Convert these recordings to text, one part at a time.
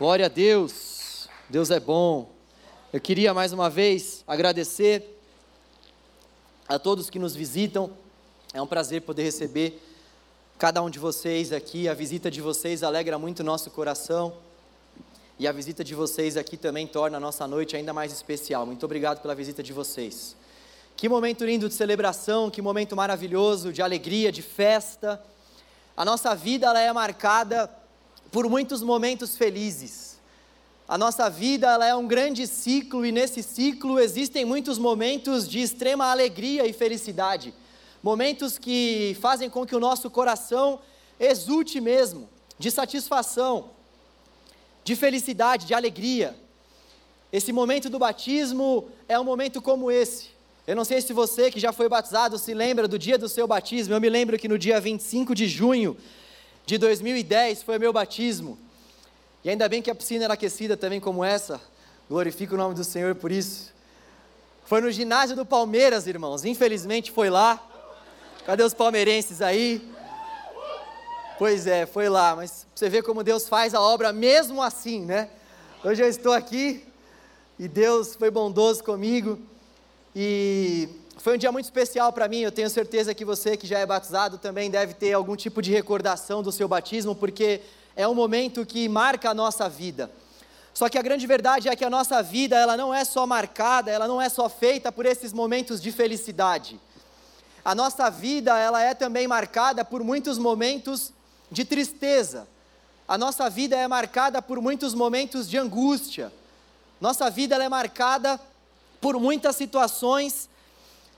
Glória a Deus, Deus é bom. Eu queria mais uma vez agradecer a todos que nos visitam. É um prazer poder receber cada um de vocês aqui. A visita de vocês alegra muito o nosso coração. E a visita de vocês aqui também torna a nossa noite ainda mais especial. Muito obrigado pela visita de vocês. Que momento lindo de celebração, que momento maravilhoso de alegria, de festa. A nossa vida ela é marcada por muitos momentos felizes. A nossa vida ela é um grande ciclo e nesse ciclo existem muitos momentos de extrema alegria e felicidade. Momentos que fazem com que o nosso coração exulte mesmo, de satisfação, de felicidade, de alegria. Esse momento do batismo é um momento como esse. Eu não sei se você que já foi batizado se lembra do dia do seu batismo. Eu me lembro que no dia 25 de junho de 2010 foi meu batismo. E ainda bem que a piscina era aquecida também como essa. Glorifico o nome do Senhor por isso. Foi no ginásio do Palmeiras, irmãos. Infelizmente foi lá. Cadê os palmeirenses aí? Pois é, foi lá, mas você vê como Deus faz a obra mesmo assim, né? Hoje eu estou aqui e Deus foi bondoso comigo e foi um dia muito especial para mim. Eu tenho certeza que você que já é batizado também deve ter algum tipo de recordação do seu batismo, porque é um momento que marca a nossa vida. Só que a grande verdade é que a nossa vida, ela não é só marcada, ela não é só feita por esses momentos de felicidade. A nossa vida, ela é também marcada por muitos momentos de tristeza. A nossa vida é marcada por muitos momentos de angústia. Nossa vida é marcada por muitas situações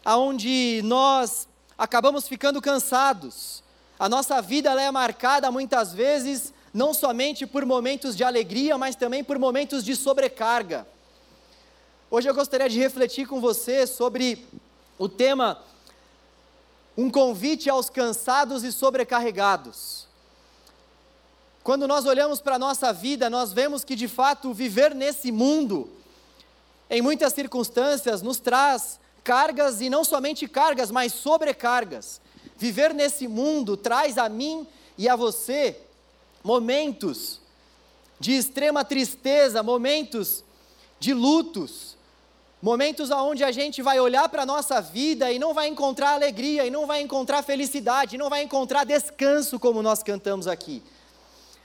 onde nós acabamos ficando cansados. A nossa vida é marcada muitas vezes não somente por momentos de alegria, mas também por momentos de sobrecarga. Hoje eu gostaria de refletir com você sobre o tema Um convite aos cansados e sobrecarregados. Quando nós olhamos para a nossa vida, nós vemos que de fato viver nesse mundo, em muitas circunstâncias, nos traz cargas e não somente cargas, mas sobrecargas. Viver nesse mundo traz a mim e a você momentos de extrema tristeza, momentos de lutos, momentos onde a gente vai olhar para a nossa vida e não vai encontrar alegria, e não vai encontrar felicidade, e não vai encontrar descanso, como nós cantamos aqui.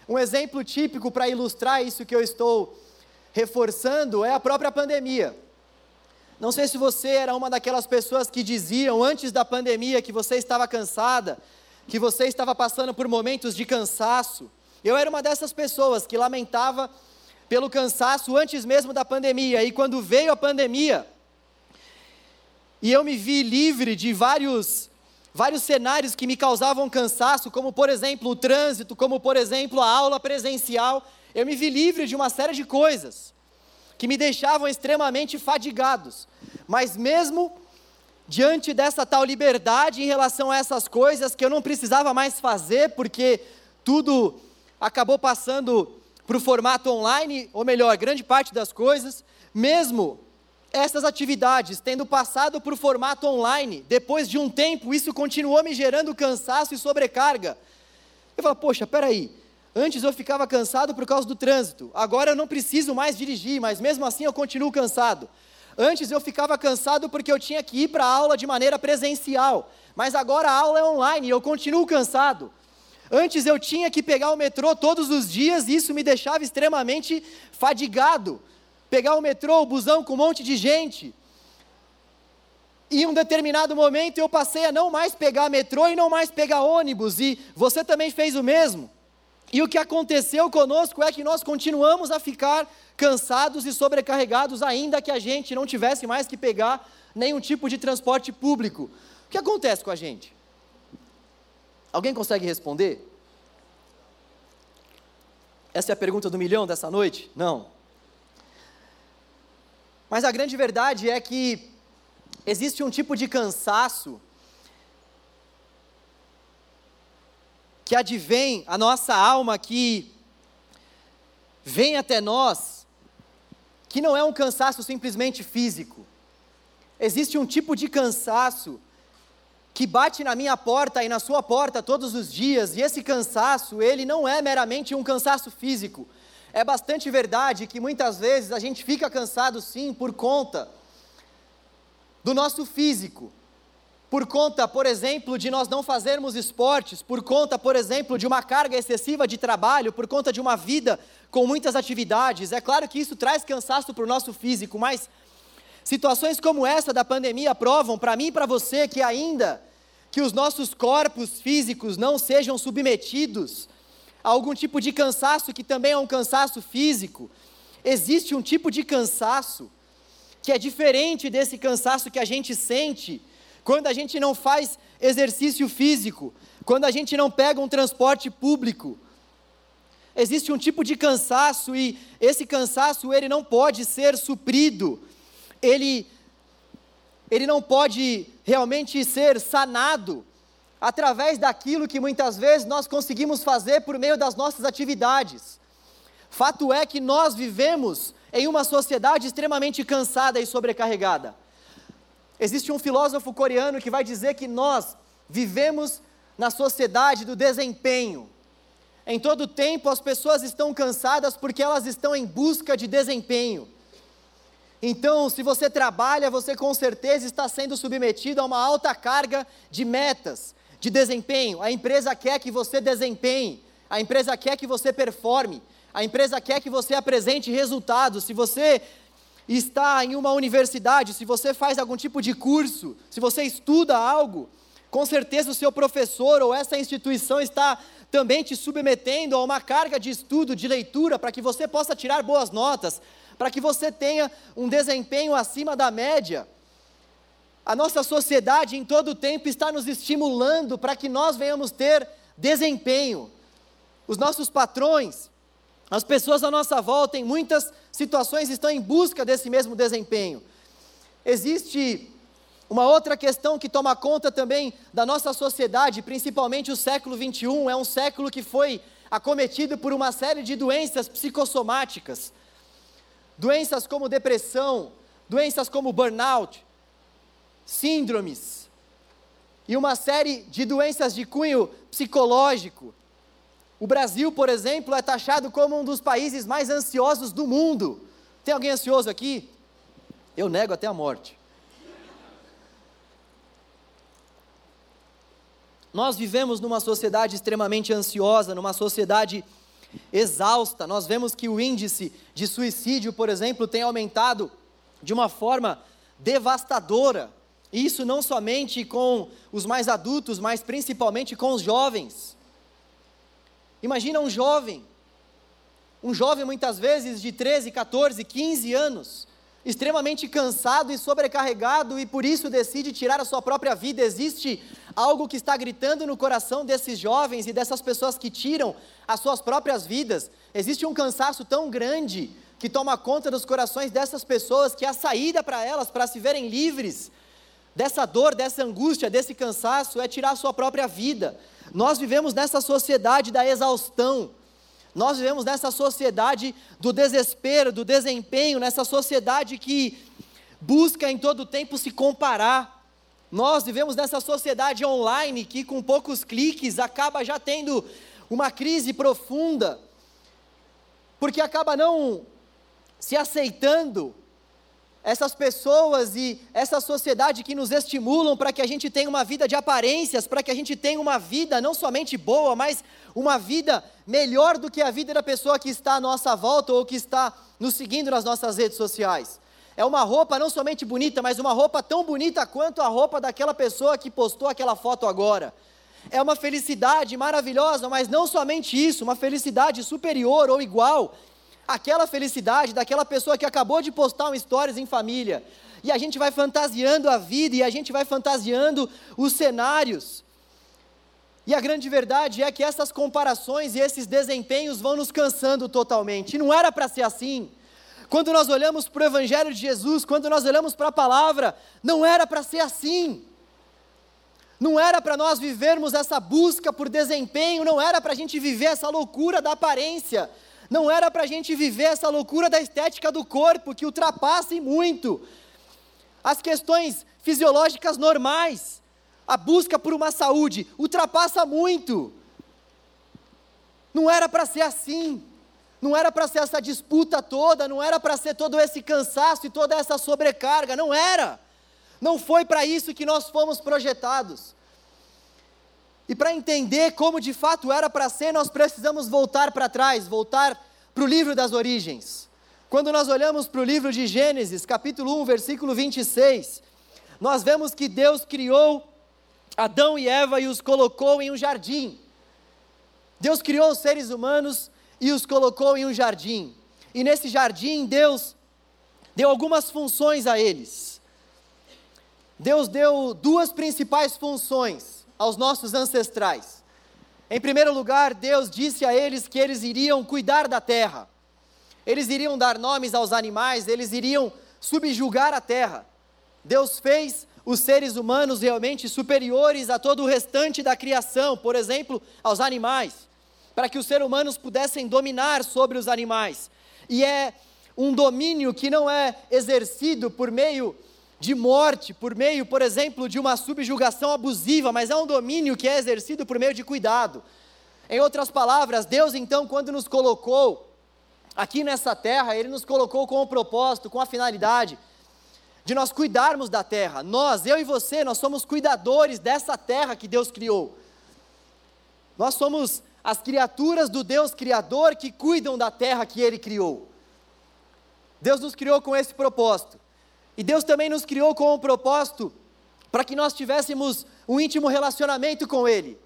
Um exemplo típico para ilustrar isso que eu estou reforçando é a própria pandemia. Não sei se você era uma daquelas pessoas que diziam antes da pandemia que você estava cansada, que você estava passando por momentos de cansaço. Eu era uma dessas pessoas que lamentava pelo cansaço antes mesmo da pandemia. E quando veio a pandemia, e eu me vi livre de vários vários cenários que me causavam cansaço, como por exemplo o trânsito, como por exemplo a aula presencial. Eu me vi livre de uma série de coisas que me deixavam extremamente fadigados. Mas mesmo diante dessa tal liberdade em relação a essas coisas que eu não precisava mais fazer, porque tudo acabou passando para o formato online, ou melhor, grande parte das coisas, mesmo essas atividades, tendo passado para o formato online, depois de um tempo, isso continuou me gerando cansaço e sobrecarga. Eu falo, poxa, peraí, antes eu ficava cansado por causa do trânsito, agora eu não preciso mais dirigir, mas mesmo assim eu continuo cansado. Antes eu ficava cansado porque eu tinha que ir para a aula de maneira presencial, mas agora a aula é online e eu continuo cansado. Antes eu tinha que pegar o metrô todos os dias e isso me deixava extremamente fadigado pegar o metrô, o busão com um monte de gente. E em um determinado momento eu passei a não mais pegar metrô e não mais pegar ônibus, e você também fez o mesmo. E o que aconteceu conosco é que nós continuamos a ficar cansados e sobrecarregados, ainda que a gente não tivesse mais que pegar nenhum tipo de transporte público. O que acontece com a gente? Alguém consegue responder? Essa é a pergunta do milhão dessa noite? Não. Mas a grande verdade é que existe um tipo de cansaço que advém a nossa alma, que vem até nós, que não é um cansaço simplesmente físico. Existe um tipo de cansaço que bate na minha porta e na sua porta todos os dias, e esse cansaço, ele não é meramente um cansaço físico, é bastante verdade que muitas vezes a gente fica cansado sim por conta do nosso físico. Por conta, por exemplo, de nós não fazermos esportes, por conta, por exemplo, de uma carga excessiva de trabalho, por conta de uma vida com muitas atividades. É claro que isso traz cansaço para o nosso físico, mas situações como essa da pandemia provam para mim e para você que ainda que os nossos corpos físicos não sejam submetidos a algum tipo de cansaço que também é um cansaço físico. Existe um tipo de cansaço que é diferente desse cansaço que a gente sente quando a gente não faz exercício físico, quando a gente não pega um transporte público. Existe um tipo de cansaço e esse cansaço ele não pode ser suprido. Ele ele não pode realmente ser sanado através daquilo que muitas vezes nós conseguimos fazer por meio das nossas atividades. Fato é que nós vivemos em uma sociedade extremamente cansada e sobrecarregada. Existe um filósofo coreano que vai dizer que nós vivemos na sociedade do desempenho. Em todo tempo as pessoas estão cansadas porque elas estão em busca de desempenho. Então, se você trabalha, você com certeza está sendo submetido a uma alta carga de metas, de desempenho. A empresa quer que você desempenhe, a empresa quer que você performe, a empresa quer que você apresente resultados. Se você está em uma universidade, se você faz algum tipo de curso, se você estuda algo, com certeza o seu professor ou essa instituição está também te submetendo a uma carga de estudo, de leitura, para que você possa tirar boas notas, para que você tenha um desempenho acima da média. A nossa sociedade em todo o tempo está nos estimulando para que nós venhamos ter desempenho. Os nossos patrões, as pessoas à nossa volta, em muitas situações, estão em busca desse mesmo desempenho. Existe uma outra questão que toma conta também da nossa sociedade, principalmente o século 21, é um século que foi acometido por uma série de doenças psicossomáticas. Doenças como depressão, doenças como burnout, síndromes e uma série de doenças de cunho psicológico. O Brasil, por exemplo, é taxado como um dos países mais ansiosos do mundo. Tem alguém ansioso aqui? Eu nego até a morte. Nós vivemos numa sociedade extremamente ansiosa, numa sociedade exausta. Nós vemos que o índice de suicídio, por exemplo, tem aumentado de uma forma devastadora. Isso não somente com os mais adultos, mas principalmente com os jovens. Imagina um jovem, um jovem muitas vezes de 13, 14, 15 anos, extremamente cansado e sobrecarregado e por isso decide tirar a sua própria vida. Existe algo que está gritando no coração desses jovens e dessas pessoas que tiram as suas próprias vidas. Existe um cansaço tão grande que toma conta dos corações dessas pessoas que a saída para elas, para se verem livres dessa dor, dessa angústia, desse cansaço, é tirar a sua própria vida. Nós vivemos nessa sociedade da exaustão. Nós vivemos nessa sociedade do desespero, do desempenho, nessa sociedade que busca em todo tempo se comparar. Nós vivemos nessa sociedade online que, com poucos cliques, acaba já tendo uma crise profunda, porque acaba não se aceitando essas pessoas e essa sociedade que nos estimulam para que a gente tenha uma vida de aparências, para que a gente tenha uma vida não somente boa, mas uma vida melhor do que a vida da pessoa que está à nossa volta ou que está nos seguindo nas nossas redes sociais. É uma roupa não somente bonita, mas uma roupa tão bonita quanto a roupa daquela pessoa que postou aquela foto agora. É uma felicidade maravilhosa, mas não somente isso, uma felicidade superior ou igual aquela felicidade daquela pessoa que acabou de postar um stories em família. E a gente vai fantasiando a vida e a gente vai fantasiando os cenários. E a grande verdade é que essas comparações e esses desempenhos vão nos cansando totalmente. E não era para ser assim. Quando nós olhamos para o Evangelho de Jesus, quando nós olhamos para a palavra, não era para ser assim. Não era para nós vivermos essa busca por desempenho, não era para a gente viver essa loucura da aparência, não era para a gente viver essa loucura da estética do corpo que ultrapassa e muito as questões fisiológicas normais. A busca por uma saúde ultrapassa muito. Não era para ser assim. não era para ser essa disputa toda, não era para ser todo esse cansaço e toda essa sobrecarga, não era. Não foi para isso que nós fomos projetados. E para entender como de fato era para ser, nós precisamos voltar para trás, voltar para o livro das origens. Quando nós olhamos para o livro de Gênesis, capítulo 1, versículo 26, nós vemos que Deus criou Adão e Eva e os colocou em um jardim. Deus criou os seres humanos e os colocou em um jardim. E nesse jardim, Deus deu algumas funções a eles. Deus deu duas principais funções aos nossos ancestrais. Em primeiro lugar, Deus disse a eles que eles iriam cuidar da terra. Eles iriam dar nomes aos animais, eles iriam subjugar a terra. Deus fez os seres humanos realmente superiores a todo o restante da criação, por exemplo, aos animais para que os seres humanos pudessem dominar sobre os animais. E é um domínio que não é exercido por meio de morte, por meio, por exemplo, de uma subjugação abusiva, mas é um domínio que é exercido por meio de cuidado. Em outras palavras, Deus então, quando nos colocou aqui nessa terra, Ele nos colocou com o propósito, com a finalidade de nós cuidarmos da terra. Nós, eu e você, nós somos cuidadores dessa terra que Deus criou. Nós somos as criaturas do Deus Criador que cuidam da terra que Ele criou. Deus nos criou com esse propósito. E Deus também nos criou com um propósito para que nós tivéssemos um íntimo relacionamento com Ele,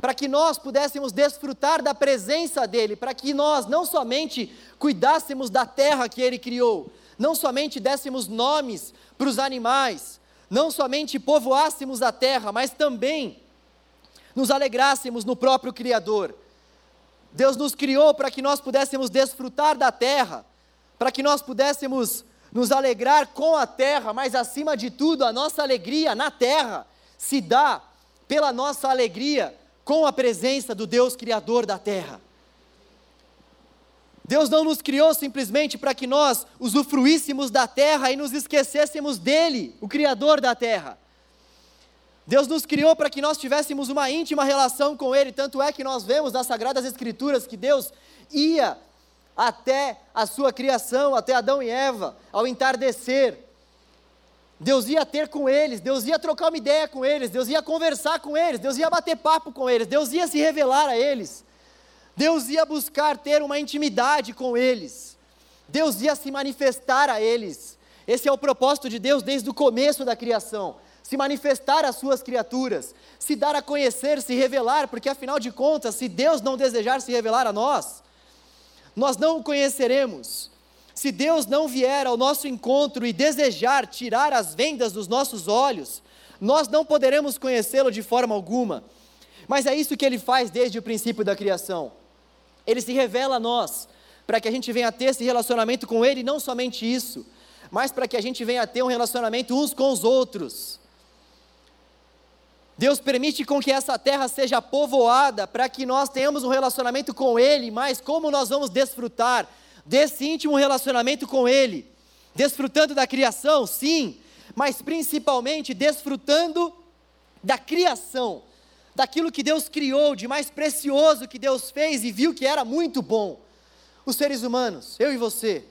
para que nós pudéssemos desfrutar da presença dEle, para que nós não somente cuidássemos da terra que Ele criou, não somente dessemos nomes para os animais, não somente povoássemos a terra, mas também nos alegrássemos no próprio Criador. Deus nos criou para que nós pudéssemos desfrutar da terra, para que nós pudéssemos nos alegrar com a terra, mas acima de tudo, a nossa alegria na terra se dá pela nossa alegria com a presença do Deus Criador da terra. Deus não nos criou simplesmente para que nós usufruíssemos da terra e nos esquecêssemos dele, o Criador da terra. Deus nos criou para que nós tivéssemos uma íntima relação com Ele, tanto é que nós vemos nas Sagradas Escrituras que Deus ia até a sua criação, até Adão e Eva, ao entardecer. Deus ia ter com eles, Deus ia trocar uma ideia com eles, Deus ia conversar com eles, Deus ia bater papo com eles, Deus ia se revelar a eles, Deus ia buscar ter uma intimidade com eles, Deus ia se manifestar a eles. Esse é o propósito de Deus desde o começo da criação se manifestar às suas criaturas, se dar a conhecer, se revelar, porque afinal de contas, se Deus não desejar se revelar a nós, nós não o conheceremos. Se Deus não vier ao nosso encontro e desejar tirar as vendas dos nossos olhos, nós não poderemos conhecê-lo de forma alguma. Mas é isso que ele faz desde o princípio da criação. Ele se revela a nós, para que a gente venha ter esse relacionamento com ele, não somente isso, mas para que a gente venha ter um relacionamento uns com os outros. Deus permite com que essa terra seja povoada para que nós tenhamos um relacionamento com Ele, mas como nós vamos desfrutar desse íntimo relacionamento com Ele? Desfrutando da criação, sim, mas principalmente desfrutando da criação, daquilo que Deus criou, de mais precioso que Deus fez e viu que era muito bom. Os seres humanos, eu e você.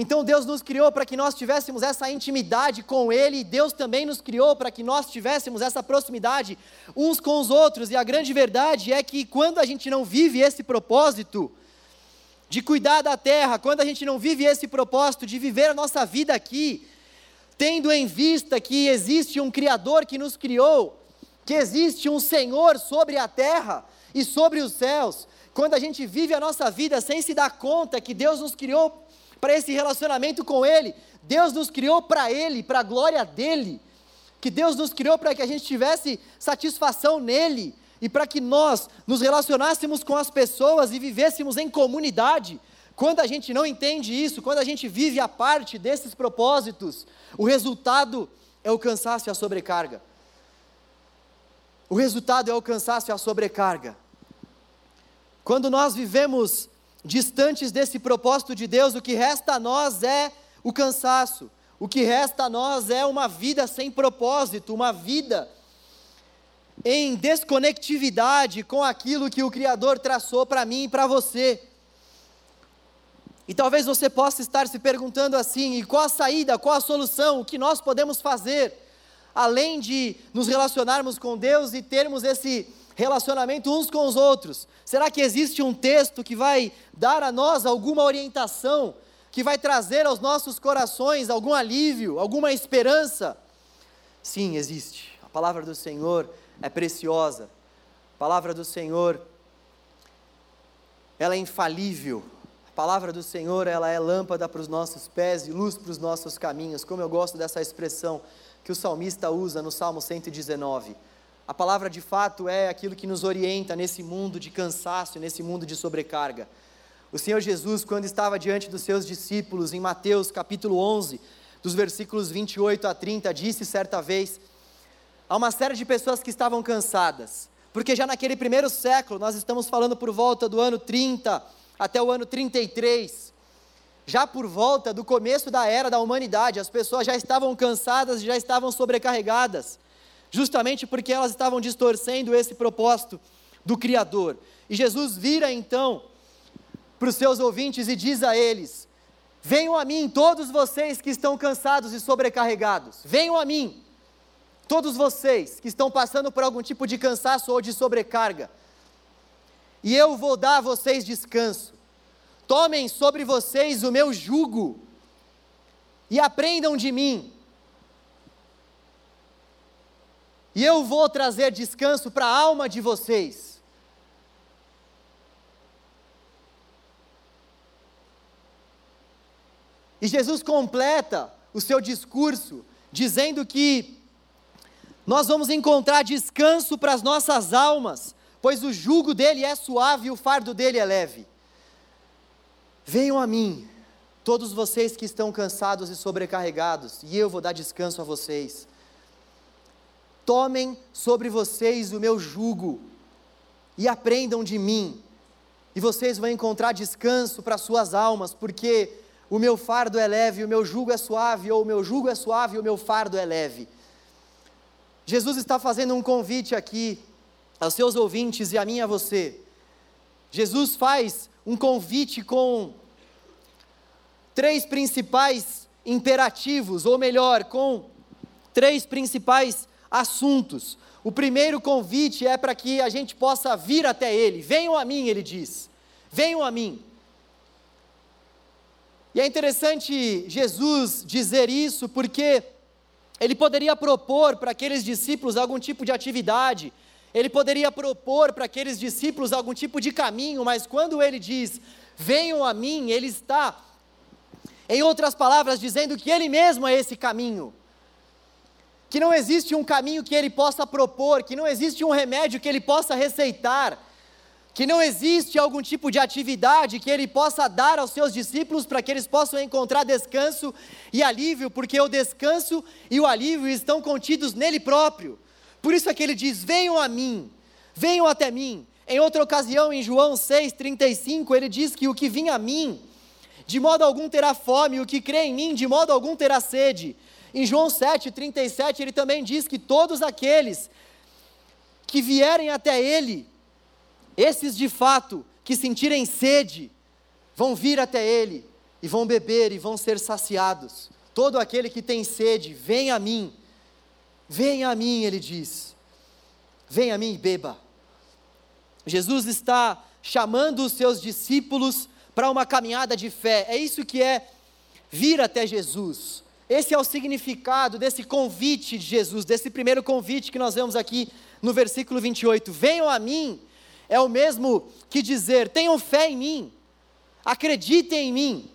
Então Deus nos criou para que nós tivéssemos essa intimidade com Ele, e Deus também nos criou para que nós tivéssemos essa proximidade uns com os outros, e a grande verdade é que quando a gente não vive esse propósito de cuidar da terra, quando a gente não vive esse propósito de viver a nossa vida aqui, tendo em vista que existe um Criador que nos criou, que existe um Senhor sobre a terra e sobre os céus, quando a gente vive a nossa vida sem se dar conta que Deus nos criou para esse relacionamento com Ele. Deus nos criou para Ele, para a glória dEle. Que Deus nos criou para que a gente tivesse satisfação nele e para que nós nos relacionássemos com as pessoas e vivêssemos em comunidade. Quando a gente não entende isso, quando a gente vive a parte desses propósitos, o resultado é o cansaço e a sobrecarga. O resultado é o cansaço e a sobrecarga. Quando nós vivemos distantes desse propósito de Deus, o que resta a nós é o cansaço, o que resta a nós é uma vida sem propósito, uma vida em desconectividade com aquilo que o Criador traçou para mim e para você. E talvez você possa estar se perguntando assim: e qual a saída, qual a solução, o que nós podemos fazer, além de nos relacionarmos com Deus e termos esse relacionamento uns com os outros? Será que existe um texto que vai dar a nós alguma orientação, que vai trazer aos nossos corações algum alívio, alguma esperança? Sim, existe. A palavra do Senhor é preciosa. A palavra do Senhor ela é infalível. A palavra do Senhor, ela é lâmpada para os nossos pés e luz para os nossos caminhos. Como eu gosto dessa expressão que o salmista usa no Salmo 119. A palavra de fato é aquilo que nos orienta nesse mundo de cansaço, nesse mundo de sobrecarga. O Senhor Jesus, quando estava diante dos seus discípulos, em Mateus capítulo 11, dos versículos 28 a 30, disse certa vez a uma série de pessoas que estavam cansadas, porque já naquele primeiro século, nós estamos falando por volta do ano 30 até o ano 33, já por volta do começo da era da humanidade, as pessoas já estavam cansadas, já estavam sobrecarregadas justamente porque elas estavam distorcendo esse propósito do Criador. E Jesus vira então para os seus ouvintes e diz a eles: Venham a mim, todos vocês que estão cansados e sobrecarregados, venham a mim, todos vocês que estão passando por algum tipo de cansaço ou de sobrecarga, e eu vou dar a vocês descanso. Tomem sobre vocês o meu jugo e aprendam de mim, e eu vou trazer descanso para a alma de vocês. E Jesus completa o seu discurso dizendo que nós vamos encontrar descanso para as nossas almas, pois o jugo dele é suave e o fardo dele é leve. Venham a mim, todos vocês que estão cansados e sobrecarregados, e eu vou dar descanso a vocês. Tomem sobre vocês o meu jugo e aprendam de mim, e vocês vão encontrar descanso para suas almas, porque o meu fardo é leve, o meu jugo é suave, ou o meu jugo é suave, o meu fardo é leve. Jesus está fazendo um convite aqui aos seus ouvintes e a mim e a você. Jesus faz um convite com três principais imperativos, ou melhor, com três principais assuntos. O primeiro convite é para que a gente possa vir até Ele. Venham a mim, ele diz. Venham a mim. E é interessante Jesus dizer isso porque ele poderia propor para aqueles discípulos algum tipo de atividade, ele poderia propor para aqueles discípulos algum tipo de caminho, mas quando ele diz: Venham a mim, ele está, em outras palavras, dizendo que ele mesmo é esse caminho que não existe um caminho que ele possa propor, que não existe um remédio que ele possa receitar, que não existe algum tipo de atividade que ele possa dar aos seus discípulos para que eles possam encontrar descanso e alívio, porque o descanso e o alívio estão contidos nele próprio. Por isso é que ele diz: Venham a mim, venham até mim. Em outra ocasião, em João 6,35, ele diz que o que vinha a mim, de modo algum terá fome, o que crê em mim, de modo algum terá sede. Em João 7,37, ele também diz que todos aqueles que vierem até Ele, esses de fato que sentirem sede, vão vir até Ele e vão beber e vão ser saciados. Todo aquele que tem sede, vem a mim, venha a mim, ele diz, venha a mim e beba. Jesus está chamando os seus discípulos para uma caminhada de fé, é isso que é vir até Jesus. Esse é o significado desse convite de Jesus, desse primeiro convite que nós vemos aqui no versículo 28. Venham a mim, é o mesmo que dizer: tenham fé em mim, acreditem em mim,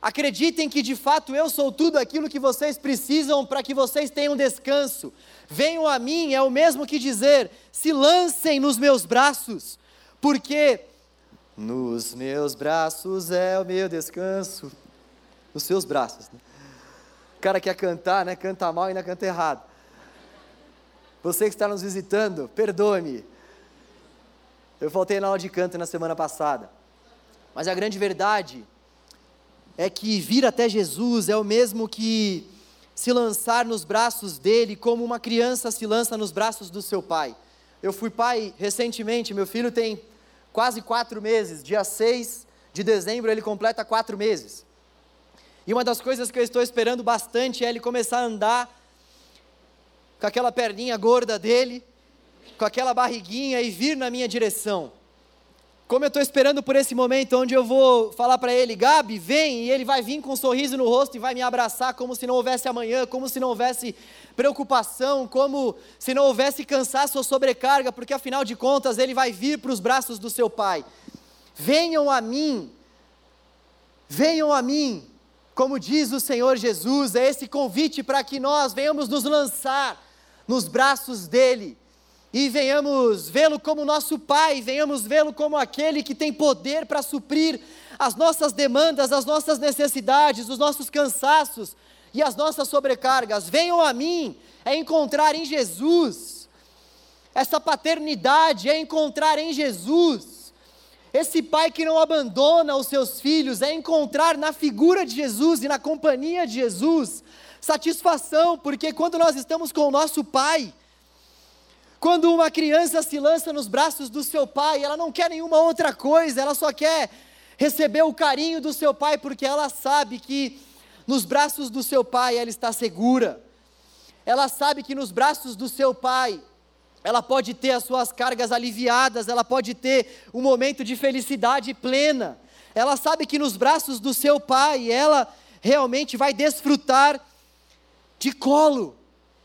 acreditem que de fato eu sou tudo aquilo que vocês precisam para que vocês tenham descanso. Venham a mim, é o mesmo que dizer: se lancem nos meus braços, porque nos meus braços é o meu descanso nos seus braços. Né? O cara quer cantar, né? Canta mal e ainda canta errado. Você que está nos visitando, perdoe-me. Eu faltei na aula de canto na semana passada. Mas a grande verdade é que vir até Jesus é o mesmo que se lançar nos braços dele, como uma criança se lança nos braços do seu pai. Eu fui pai recentemente, meu filho tem quase quatro meses, dia 6 de dezembro ele completa quatro meses. E uma das coisas que eu estou esperando bastante é ele começar a andar com aquela perninha gorda dele, com aquela barriguinha e vir na minha direção. Como eu estou esperando por esse momento onde eu vou falar para ele, Gabi, vem, e ele vai vir com um sorriso no rosto e vai me abraçar como se não houvesse amanhã, como se não houvesse preocupação, como se não houvesse cansaço ou sobrecarga, porque afinal de contas ele vai vir para os braços do seu pai. Venham a mim, venham a mim, como diz o Senhor Jesus, é esse convite para que nós venhamos nos lançar nos braços dele e venhamos vê-lo como nosso Pai, venhamos vê-lo como aquele que tem poder para suprir as nossas demandas, as nossas necessidades, os nossos cansaços e as nossas sobrecargas. Venham a mim, é encontrar em Jesus. Essa paternidade é encontrar em Jesus. Esse pai que não abandona os seus filhos é encontrar na figura de Jesus e na companhia de Jesus satisfação, porque quando nós estamos com o nosso pai, quando uma criança se lança nos braços do seu pai, ela não quer nenhuma outra coisa, ela só quer receber o carinho do seu pai, porque ela sabe que nos braços do seu pai ela está segura. Ela sabe que nos braços do seu pai ela pode ter as suas cargas aliviadas, ela pode ter um momento de felicidade plena. Ela sabe que nos braços do seu pai ela realmente vai desfrutar de colo,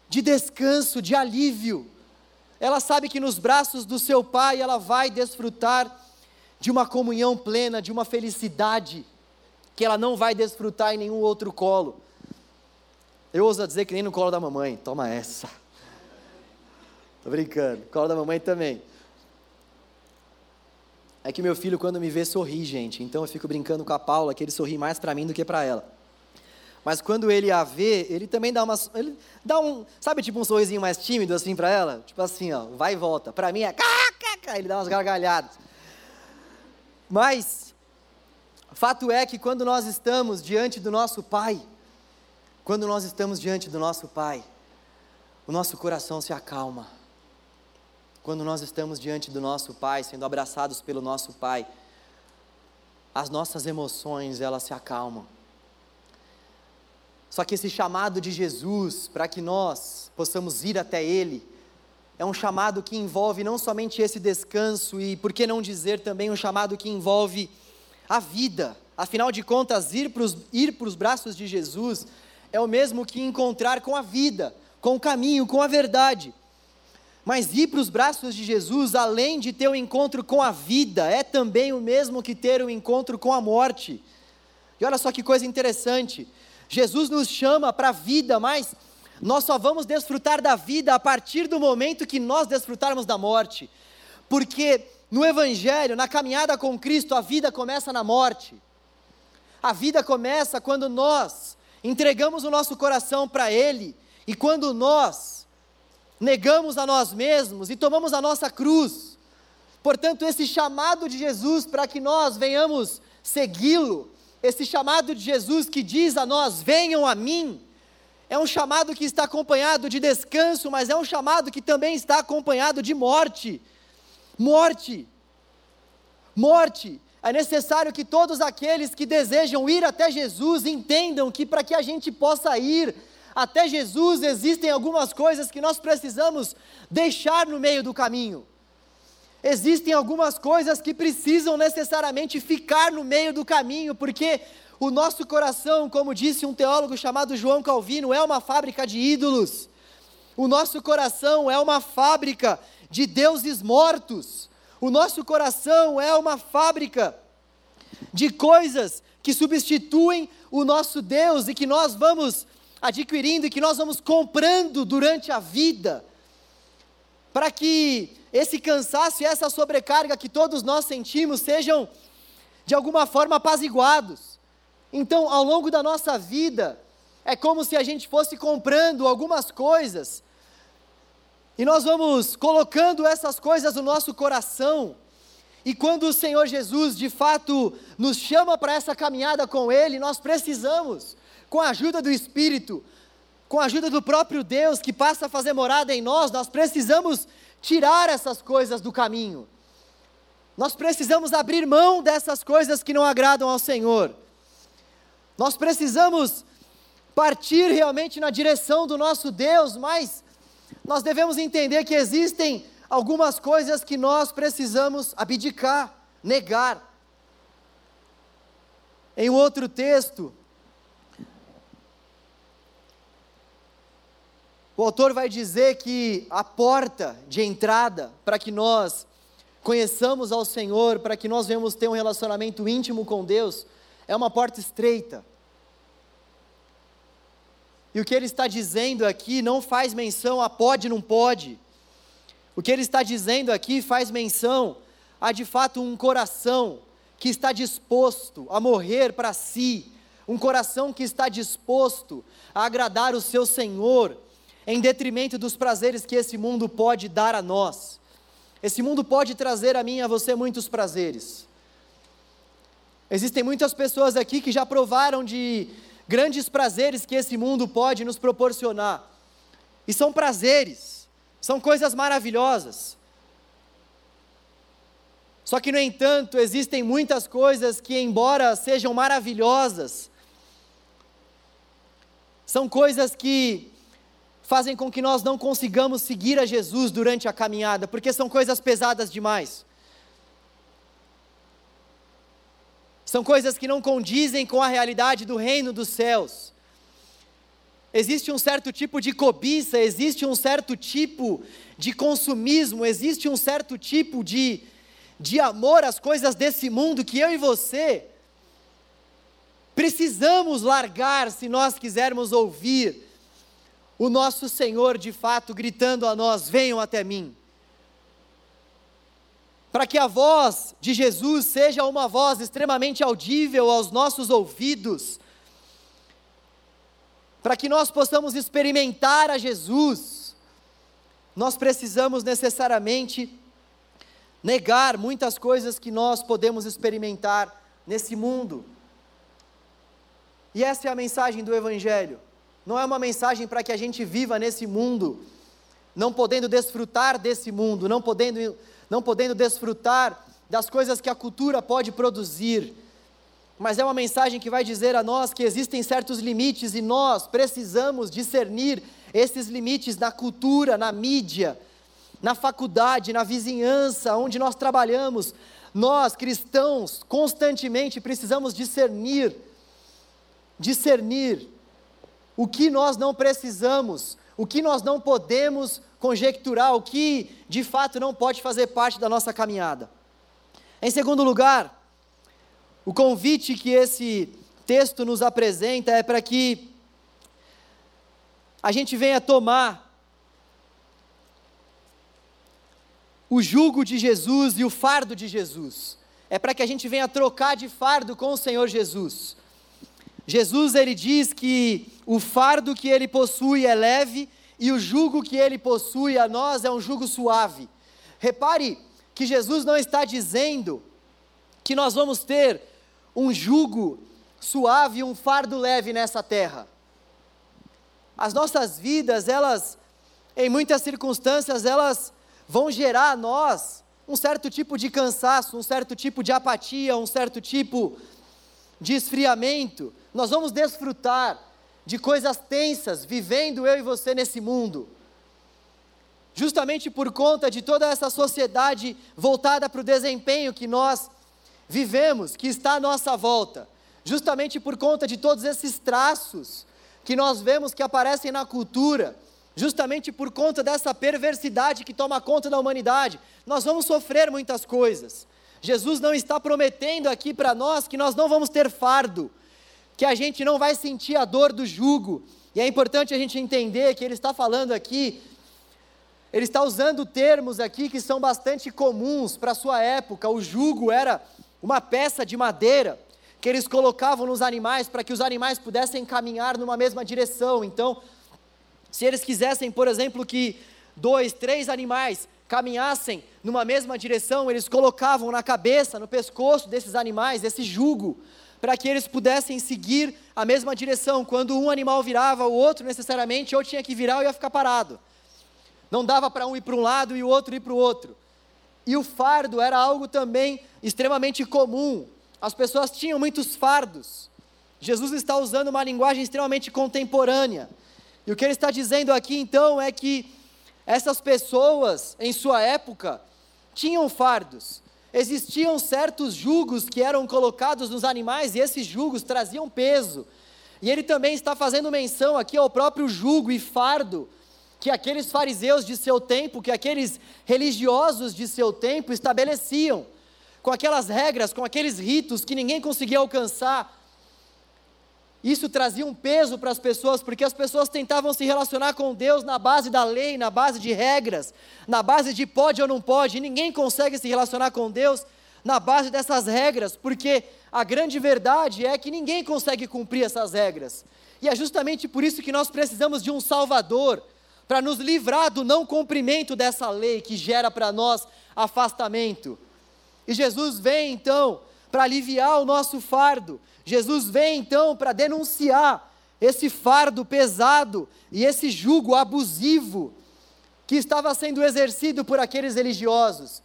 de descanso, de alívio ela sabe que nos braços do seu pai ela vai desfrutar de uma comunhão plena, de uma felicidade que ela não vai desfrutar em nenhum outro colo. Eu ouso dizer que nem no colo da mamãe, toma essa. Tô brincando, colo da mamãe também. É que meu filho, quando me vê, sorri, gente. Então eu fico brincando com a Paula que ele sorri mais para mim do que para ela. Mas quando ele a vê, ele também dá uma. Ele dá um. Sabe, tipo um sorrisinho mais tímido assim para ela? Tipo assim, ó, vai e volta. Para mim é. Ele dá umas gargalhadas. Mas, fato é que quando nós estamos diante do nosso Pai, quando nós estamos diante do nosso Pai, o nosso coração se acalma. Quando nós estamos diante do nosso Pai, sendo abraçados pelo nosso Pai, as nossas emoções elas se acalmam só que esse chamado de Jesus para que nós possamos ir até Ele é um chamado que envolve não somente esse descanso e, por que não dizer também, um chamado que envolve a vida. Afinal de contas, ir para os ir braços de Jesus é o mesmo que encontrar com a vida, com o caminho, com a verdade. Mas ir para os braços de Jesus, além de ter o um encontro com a vida, é também o mesmo que ter o um encontro com a morte. E olha só que coisa interessante. Jesus nos chama para a vida, mas nós só vamos desfrutar da vida a partir do momento que nós desfrutarmos da morte. Porque no Evangelho, na caminhada com Cristo, a vida começa na morte. A vida começa quando nós entregamos o nosso coração para Ele e quando nós negamos a nós mesmos e tomamos a nossa cruz. Portanto, esse chamado de Jesus para que nós venhamos segui-lo, esse chamado de Jesus que diz a nós: venham a mim, é um chamado que está acompanhado de descanso, mas é um chamado que também está acompanhado de morte. Morte. Morte. É necessário que todos aqueles que desejam ir até Jesus entendam que para que a gente possa ir até Jesus existem algumas coisas que nós precisamos deixar no meio do caminho. Existem algumas coisas que precisam necessariamente ficar no meio do caminho, porque o nosso coração, como disse um teólogo chamado João Calvino, é uma fábrica de ídolos. O nosso coração é uma fábrica de deuses mortos. O nosso coração é uma fábrica de coisas que substituem o nosso Deus e que nós vamos adquirindo e que nós vamos comprando durante a vida, para que esse cansaço e essa sobrecarga que todos nós sentimos sejam de alguma forma apaziguados. Então, ao longo da nossa vida, é como se a gente fosse comprando algumas coisas e nós vamos colocando essas coisas no nosso coração. E quando o Senhor Jesus de fato nos chama para essa caminhada com Ele, nós precisamos, com a ajuda do Espírito, com a ajuda do próprio Deus que passa a fazer morada em nós, nós precisamos tirar essas coisas do caminho. Nós precisamos abrir mão dessas coisas que não agradam ao Senhor. Nós precisamos partir realmente na direção do nosso Deus, mas nós devemos entender que existem algumas coisas que nós precisamos abdicar, negar. Em outro texto, o autor vai dizer que a porta de entrada para que nós conheçamos ao Senhor, para que nós venhamos ter um relacionamento íntimo com Deus, é uma porta estreita. E o que ele está dizendo aqui não faz menção a pode, não pode. O que ele está dizendo aqui faz menção a de fato um coração que está disposto a morrer para si, um coração que está disposto a agradar o seu Senhor, em detrimento dos prazeres que esse mundo pode dar a nós. Esse mundo pode trazer a mim e a você muitos prazeres. Existem muitas pessoas aqui que já provaram de grandes prazeres que esse mundo pode nos proporcionar. E são prazeres, são coisas maravilhosas. Só que, no entanto, existem muitas coisas que, embora sejam maravilhosas, são coisas que fazem com que nós não consigamos seguir a Jesus durante a caminhada, porque são coisas pesadas demais. São coisas que não condizem com a realidade do reino dos céus. Existe um certo tipo de cobiça, existe um certo tipo de consumismo, existe um certo tipo de, de amor às coisas desse mundo que eu e você precisamos largar se nós quisermos ouvir o nosso Senhor de fato gritando a nós: venham até mim. Para que a voz de Jesus seja uma voz extremamente audível aos nossos ouvidos, para que nós possamos experimentar a Jesus, nós precisamos necessariamente negar muitas coisas que nós podemos experimentar nesse mundo. E essa é a mensagem do Evangelho. Não é uma mensagem para que a gente viva nesse mundo, não podendo desfrutar desse mundo, não podendo, não podendo desfrutar das coisas que a cultura pode produzir. Mas é uma mensagem que vai dizer a nós que existem certos limites e nós precisamos discernir esses limites na cultura, na mídia, na faculdade, na vizinhança, onde nós trabalhamos. Nós, cristãos, constantemente precisamos discernir, discernir o que nós não precisamos, o que nós não podemos conjecturar, o que de fato não pode fazer parte da nossa caminhada. Em segundo lugar, o convite que esse texto nos apresenta é para que a gente venha tomar o jugo de Jesus e o fardo de Jesus. É para que a gente venha trocar de fardo com o Senhor Jesus. Jesus ele diz que o fardo que ele possui é leve e o jugo que ele possui a nós é um jugo suave. Repare que Jesus não está dizendo que nós vamos ter um jugo suave e um fardo leve nessa terra. As nossas vidas, elas, em muitas circunstâncias, elas vão gerar a nós um certo tipo de cansaço, um certo tipo de apatia, um certo tipo de esfriamento, nós vamos desfrutar de coisas tensas, vivendo eu e você nesse mundo. Justamente por conta de toda essa sociedade voltada para o desempenho que nós vivemos, que está à nossa volta. Justamente por conta de todos esses traços que nós vemos que aparecem na cultura, justamente por conta dessa perversidade que toma conta da humanidade, nós vamos sofrer muitas coisas. Jesus não está prometendo aqui para nós que nós não vamos ter fardo, que a gente não vai sentir a dor do jugo. E é importante a gente entender que ele está falando aqui, ele está usando termos aqui que são bastante comuns para a sua época. O jugo era uma peça de madeira que eles colocavam nos animais para que os animais pudessem caminhar numa mesma direção. Então, se eles quisessem, por exemplo, que dois, três animais caminhassem numa mesma direção, eles colocavam na cabeça, no pescoço desses animais, esse jugo, para que eles pudessem seguir a mesma direção. Quando um animal virava, o outro necessariamente ou tinha que virar ou ia ficar parado. Não dava para um ir para um lado e o outro ir para o outro. E o fardo era algo também extremamente comum. As pessoas tinham muitos fardos. Jesus está usando uma linguagem extremamente contemporânea. E o que ele está dizendo aqui então é que essas pessoas, em sua época, tinham fardos. Existiam certos jugos que eram colocados nos animais e esses jugos traziam peso. E ele também está fazendo menção aqui ao próprio jugo e fardo que aqueles fariseus de seu tempo, que aqueles religiosos de seu tempo estabeleciam, com aquelas regras, com aqueles ritos que ninguém conseguia alcançar. Isso trazia um peso para as pessoas, porque as pessoas tentavam se relacionar com Deus na base da lei, na base de regras, na base de pode ou não pode, e ninguém consegue se relacionar com Deus na base dessas regras, porque a grande verdade é que ninguém consegue cumprir essas regras. E é justamente por isso que nós precisamos de um Salvador, para nos livrar do não cumprimento dessa lei que gera para nós afastamento. E Jesus vem então para aliviar o nosso fardo, Jesus vem então para denunciar esse fardo pesado e esse jugo abusivo que estava sendo exercido por aqueles religiosos.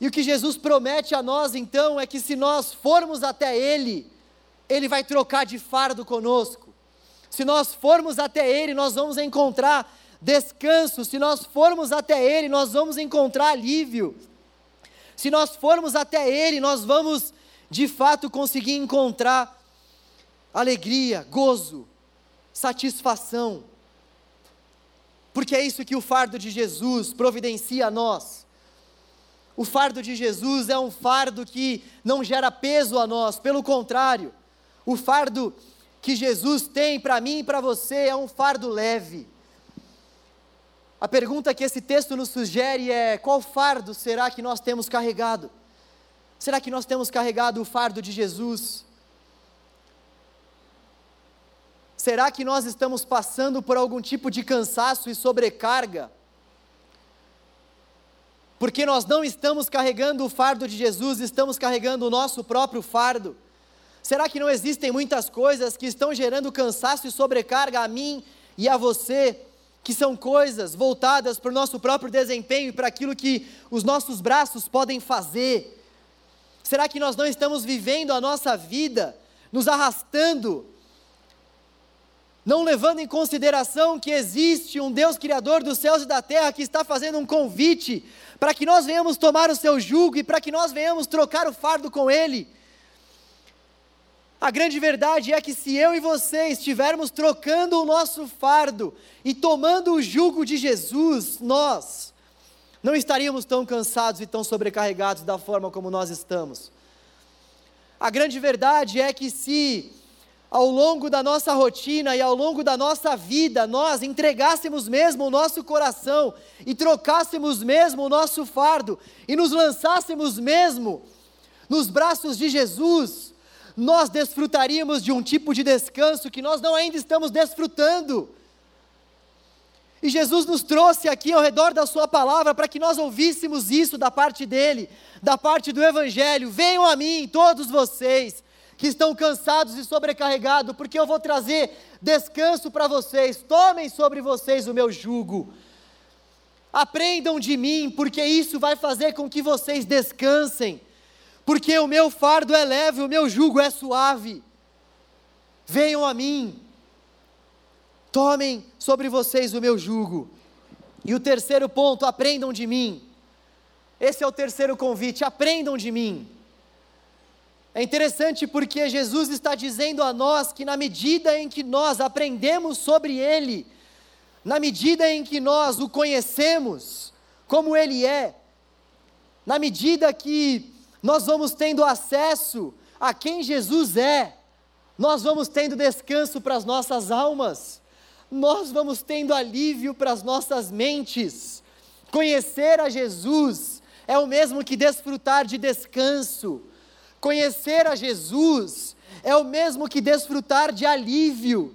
E o que Jesus promete a nós então é que se nós formos até Ele, Ele vai trocar de fardo conosco. Se nós formos até Ele, nós vamos encontrar descanso. Se nós formos até Ele, nós vamos encontrar alívio. Se nós formos até Ele, nós vamos de fato conseguir encontrar alegria, gozo, satisfação. Porque é isso que o fardo de Jesus providencia a nós. O fardo de Jesus é um fardo que não gera peso a nós, pelo contrário, o fardo que Jesus tem para mim e para você é um fardo leve. A pergunta que esse texto nos sugere é: qual fardo será que nós temos carregado? Será que nós temos carregado o fardo de Jesus? Será que nós estamos passando por algum tipo de cansaço e sobrecarga? Porque nós não estamos carregando o fardo de Jesus, estamos carregando o nosso próprio fardo. Será que não existem muitas coisas que estão gerando cansaço e sobrecarga a mim e a você, que são coisas voltadas para o nosso próprio desempenho e para aquilo que os nossos braços podem fazer? Será que nós não estamos vivendo a nossa vida, nos arrastando, não levando em consideração que existe um Deus Criador dos céus e da terra que está fazendo um convite para que nós venhamos tomar o seu jugo e para que nós venhamos trocar o fardo com Ele? A grande verdade é que se eu e você estivermos trocando o nosso fardo e tomando o jugo de Jesus, nós não estaríamos tão cansados e tão sobrecarregados da forma como nós estamos. A grande verdade é que se ao longo da nossa rotina e ao longo da nossa vida nós entregássemos mesmo o nosso coração e trocássemos mesmo o nosso fardo e nos lançássemos mesmo nos braços de Jesus, nós desfrutaríamos de um tipo de descanso que nós não ainda estamos desfrutando. E Jesus nos trouxe aqui ao redor da Sua palavra para que nós ouvíssemos isso da parte dele, da parte do Evangelho. Venham a mim, todos vocês que estão cansados e sobrecarregados, porque eu vou trazer descanso para vocês. Tomem sobre vocês o meu jugo. Aprendam de mim, porque isso vai fazer com que vocês descansem porque o meu fardo é leve, o meu jugo é suave. Venham a mim, tomem sobre vocês o meu jugo. E o terceiro ponto, aprendam de mim. Esse é o terceiro convite, aprendam de mim. É interessante porque Jesus está dizendo a nós que, na medida em que nós aprendemos sobre Ele, na medida em que nós o conhecemos como Ele é, na medida que nós vamos tendo acesso a quem Jesus é, nós vamos tendo descanso para as nossas almas, nós vamos tendo alívio para as nossas mentes. Conhecer a Jesus é o mesmo que desfrutar de descanso. Conhecer a Jesus é o mesmo que desfrutar de alívio.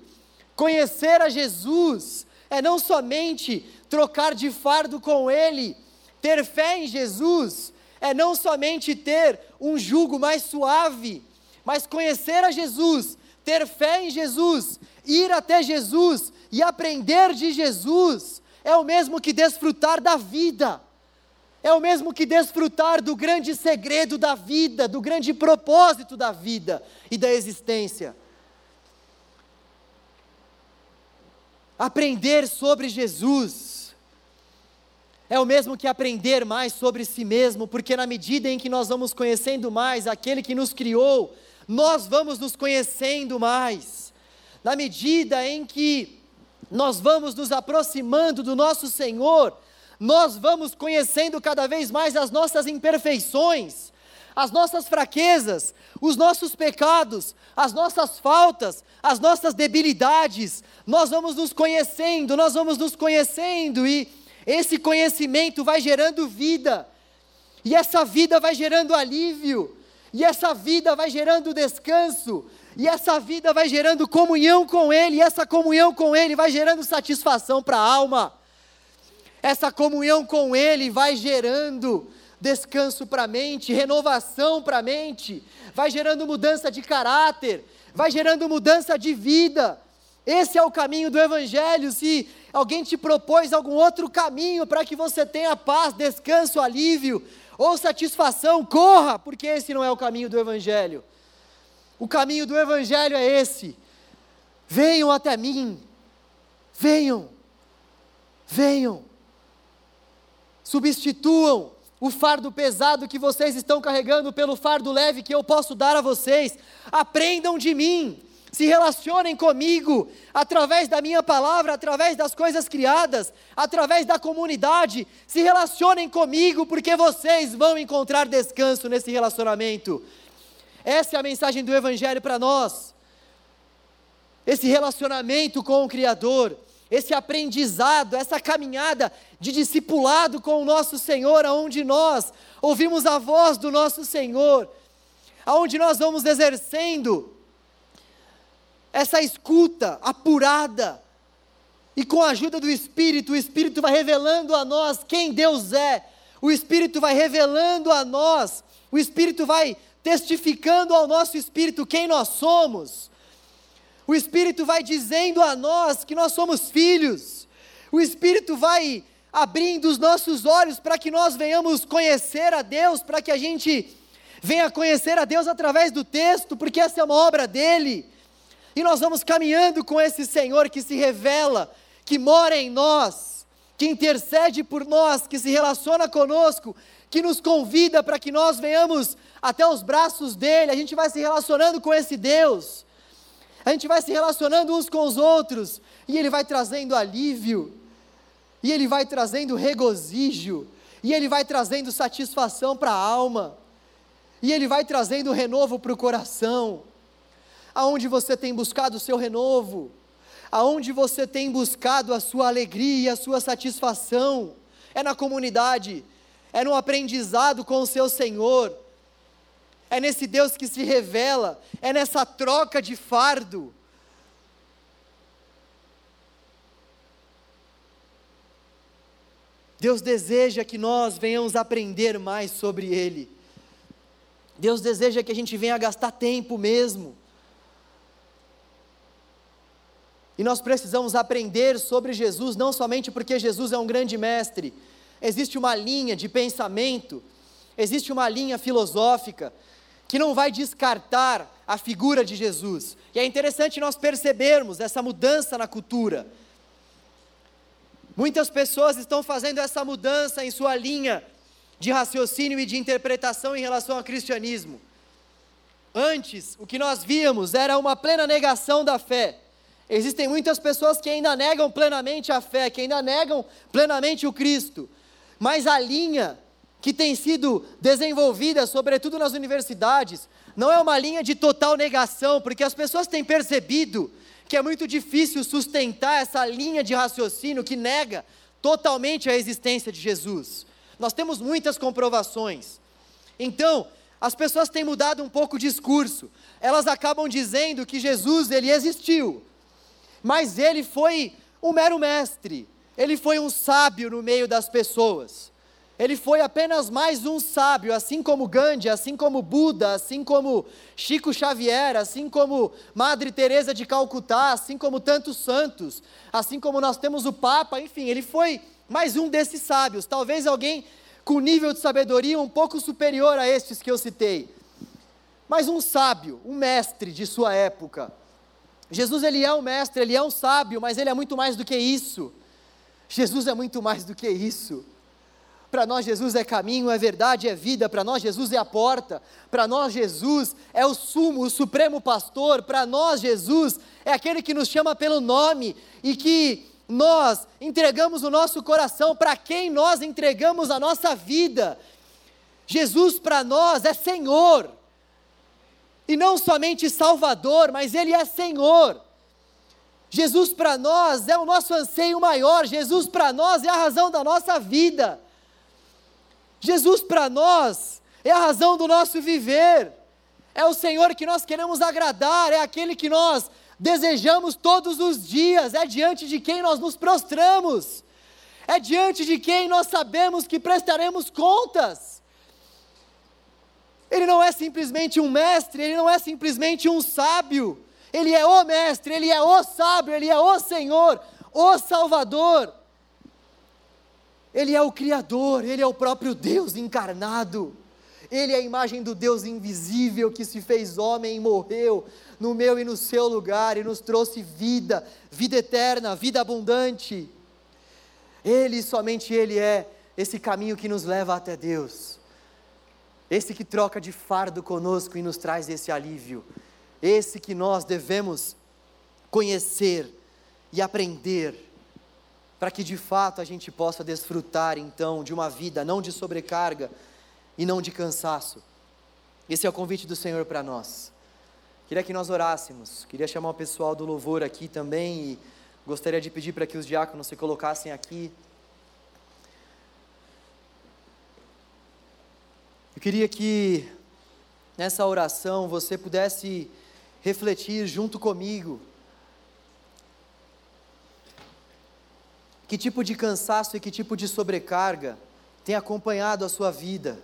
Conhecer a Jesus é não somente trocar de fardo com Ele, ter fé em Jesus é não somente ter um jugo mais suave, mas conhecer a Jesus, ter fé em Jesus, ir até Jesus e aprender de Jesus, é o mesmo que desfrutar da vida. é o mesmo que desfrutar do grande segredo da vida, do grande propósito da vida e da existência. Aprender sobre Jesus é o mesmo que aprender mais sobre si mesmo, porque na medida em que nós vamos conhecendo mais aquele que nos criou, nós vamos nos conhecendo mais. Na medida em que nós vamos nos aproximando do nosso Senhor, nós vamos conhecendo cada vez mais as nossas imperfeições, as nossas fraquezas, os nossos pecados, as nossas faltas, as nossas debilidades. Nós vamos nos conhecendo, nós vamos nos conhecendo e esse conhecimento vai gerando vida. E essa vida vai gerando alívio, e essa vida vai gerando descanso, e essa vida vai gerando comunhão com Ele, e essa comunhão com Ele vai gerando satisfação para a alma. Essa comunhão com Ele vai gerando descanso para a mente, renovação para a mente, vai gerando mudança de caráter, vai gerando mudança de vida. Esse é o caminho do Evangelho. Se alguém te propôs algum outro caminho para que você tenha paz, descanso, alívio ou satisfação, corra, porque esse não é o caminho do Evangelho. O caminho do Evangelho é esse: venham até mim, venham, venham substituam o fardo pesado que vocês estão carregando pelo fardo leve que eu posso dar a vocês. Aprendam de mim, se relacionem comigo através da minha palavra, através das coisas criadas, através da comunidade. Se relacionem comigo, porque vocês vão encontrar descanso nesse relacionamento. Essa é a mensagem do Evangelho para nós. Esse relacionamento com o Criador esse aprendizado, essa caminhada de discipulado com o nosso Senhor, aonde nós ouvimos a voz do nosso Senhor, aonde nós vamos exercendo essa escuta apurada, e com a ajuda do Espírito, o Espírito vai revelando a nós quem Deus é, o Espírito vai revelando a nós, o Espírito vai testificando ao nosso espírito quem nós somos. O Espírito vai dizendo a nós que nós somos filhos. O Espírito vai abrindo os nossos olhos para que nós venhamos conhecer a Deus, para que a gente venha conhecer a Deus através do texto, porque essa é uma obra dele. E nós vamos caminhando com esse Senhor que se revela, que mora em nós, que intercede por nós, que se relaciona conosco, que nos convida para que nós venhamos até os braços dele. A gente vai se relacionando com esse Deus a gente vai se relacionando uns com os outros, e Ele vai trazendo alívio, e Ele vai trazendo regozijo, e Ele vai trazendo satisfação para a alma, e Ele vai trazendo renovo para o coração. Aonde você tem buscado o seu renovo? Aonde você tem buscado a sua alegria, a sua satisfação? É na comunidade, é no aprendizado com o seu Senhor é nesse Deus que se revela, é nessa troca de fardo. Deus deseja que nós venhamos aprender mais sobre Ele. Deus deseja que a gente venha gastar tempo mesmo. E nós precisamos aprender sobre Jesus, não somente porque Jesus é um grande mestre, existe uma linha de pensamento, existe uma linha filosófica, que não vai descartar a figura de Jesus. E é interessante nós percebermos essa mudança na cultura. Muitas pessoas estão fazendo essa mudança em sua linha de raciocínio e de interpretação em relação ao cristianismo. Antes, o que nós víamos era uma plena negação da fé. Existem muitas pessoas que ainda negam plenamente a fé, que ainda negam plenamente o Cristo. Mas a linha que tem sido desenvolvida, sobretudo nas universidades, não é uma linha de total negação, porque as pessoas têm percebido que é muito difícil sustentar essa linha de raciocínio que nega totalmente a existência de Jesus. Nós temos muitas comprovações. Então, as pessoas têm mudado um pouco o discurso. Elas acabam dizendo que Jesus ele existiu, mas ele foi um mero mestre. Ele foi um sábio no meio das pessoas. Ele foi apenas mais um sábio, assim como Gandhi, assim como Buda, assim como Chico Xavier, assim como Madre Teresa de Calcutá, assim como tantos santos, assim como nós temos o Papa, enfim, ele foi mais um desses sábios. Talvez alguém com nível de sabedoria um pouco superior a estes que eu citei. Mas um sábio, um mestre de sua época. Jesus ele é um mestre, ele é um sábio, mas ele é muito mais do que isso. Jesus é muito mais do que isso. Para nós, Jesus é caminho, é verdade, é vida. Para nós, Jesus é a porta. Para nós, Jesus é o sumo, o supremo pastor. Para nós, Jesus é aquele que nos chama pelo nome e que nós entregamos o nosso coração, para quem nós entregamos a nossa vida. Jesus para nós é Senhor. E não somente Salvador, mas Ele é Senhor. Jesus para nós é o nosso anseio maior, Jesus para nós é a razão da nossa vida. Jesus para nós é a razão do nosso viver. É o Senhor que nós queremos agradar, é aquele que nós desejamos todos os dias, é diante de quem nós nos prostramos, é diante de quem nós sabemos que prestaremos contas. Ele não é simplesmente um mestre, ele não é simplesmente um sábio, ele é o mestre, ele é o sábio, ele é o Senhor, o Salvador. Ele é o Criador, Ele é o próprio Deus encarnado. Ele é a imagem do Deus invisível que se fez homem e morreu no meu e no seu lugar e nos trouxe vida, vida eterna, vida abundante. Ele, somente Ele é esse caminho que nos leva até Deus. Esse que troca de fardo conosco e nos traz esse alívio. Esse que nós devemos conhecer e aprender para que de fato a gente possa desfrutar então de uma vida não de sobrecarga e não de cansaço. Esse é o convite do Senhor para nós. Queria que nós orássemos, queria chamar o pessoal do louvor aqui também e gostaria de pedir para que os diáconos se colocassem aqui. Eu queria que nessa oração você pudesse refletir junto comigo Que tipo de cansaço e que tipo de sobrecarga tem acompanhado a sua vida?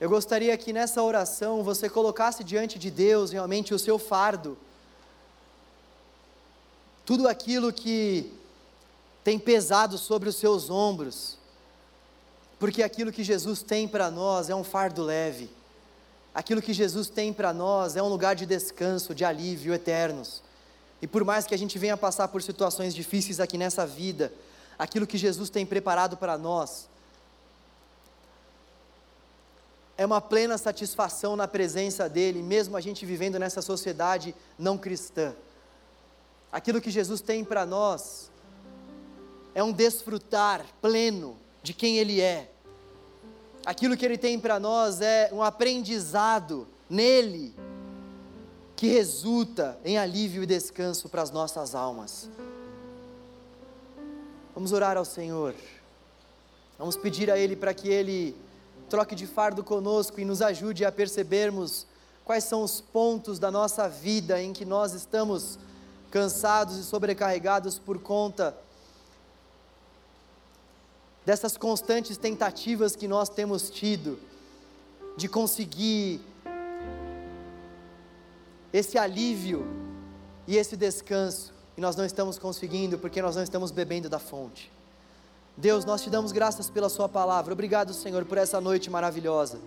Eu gostaria que nessa oração você colocasse diante de Deus realmente o seu fardo, tudo aquilo que tem pesado sobre os seus ombros, porque aquilo que Jesus tem para nós é um fardo leve, aquilo que Jesus tem para nós é um lugar de descanso, de alívio eternos. E por mais que a gente venha passar por situações difíceis aqui nessa vida, aquilo que Jesus tem preparado para nós é uma plena satisfação na presença dEle, mesmo a gente vivendo nessa sociedade não cristã. Aquilo que Jesus tem para nós é um desfrutar pleno de quem Ele é. Aquilo que Ele tem para nós é um aprendizado nele que resulta em alívio e descanso para as nossas almas. Vamos orar ao Senhor. Vamos pedir a Ele para que Ele troque de fardo conosco e nos ajude a percebermos quais são os pontos da nossa vida em que nós estamos cansados e sobrecarregados por conta dessas constantes tentativas que nós temos tido de conseguir esse alívio e esse descanso, e nós não estamos conseguindo porque nós não estamos bebendo da fonte. Deus, nós te damos graças pela Sua palavra. Obrigado, Senhor, por essa noite maravilhosa.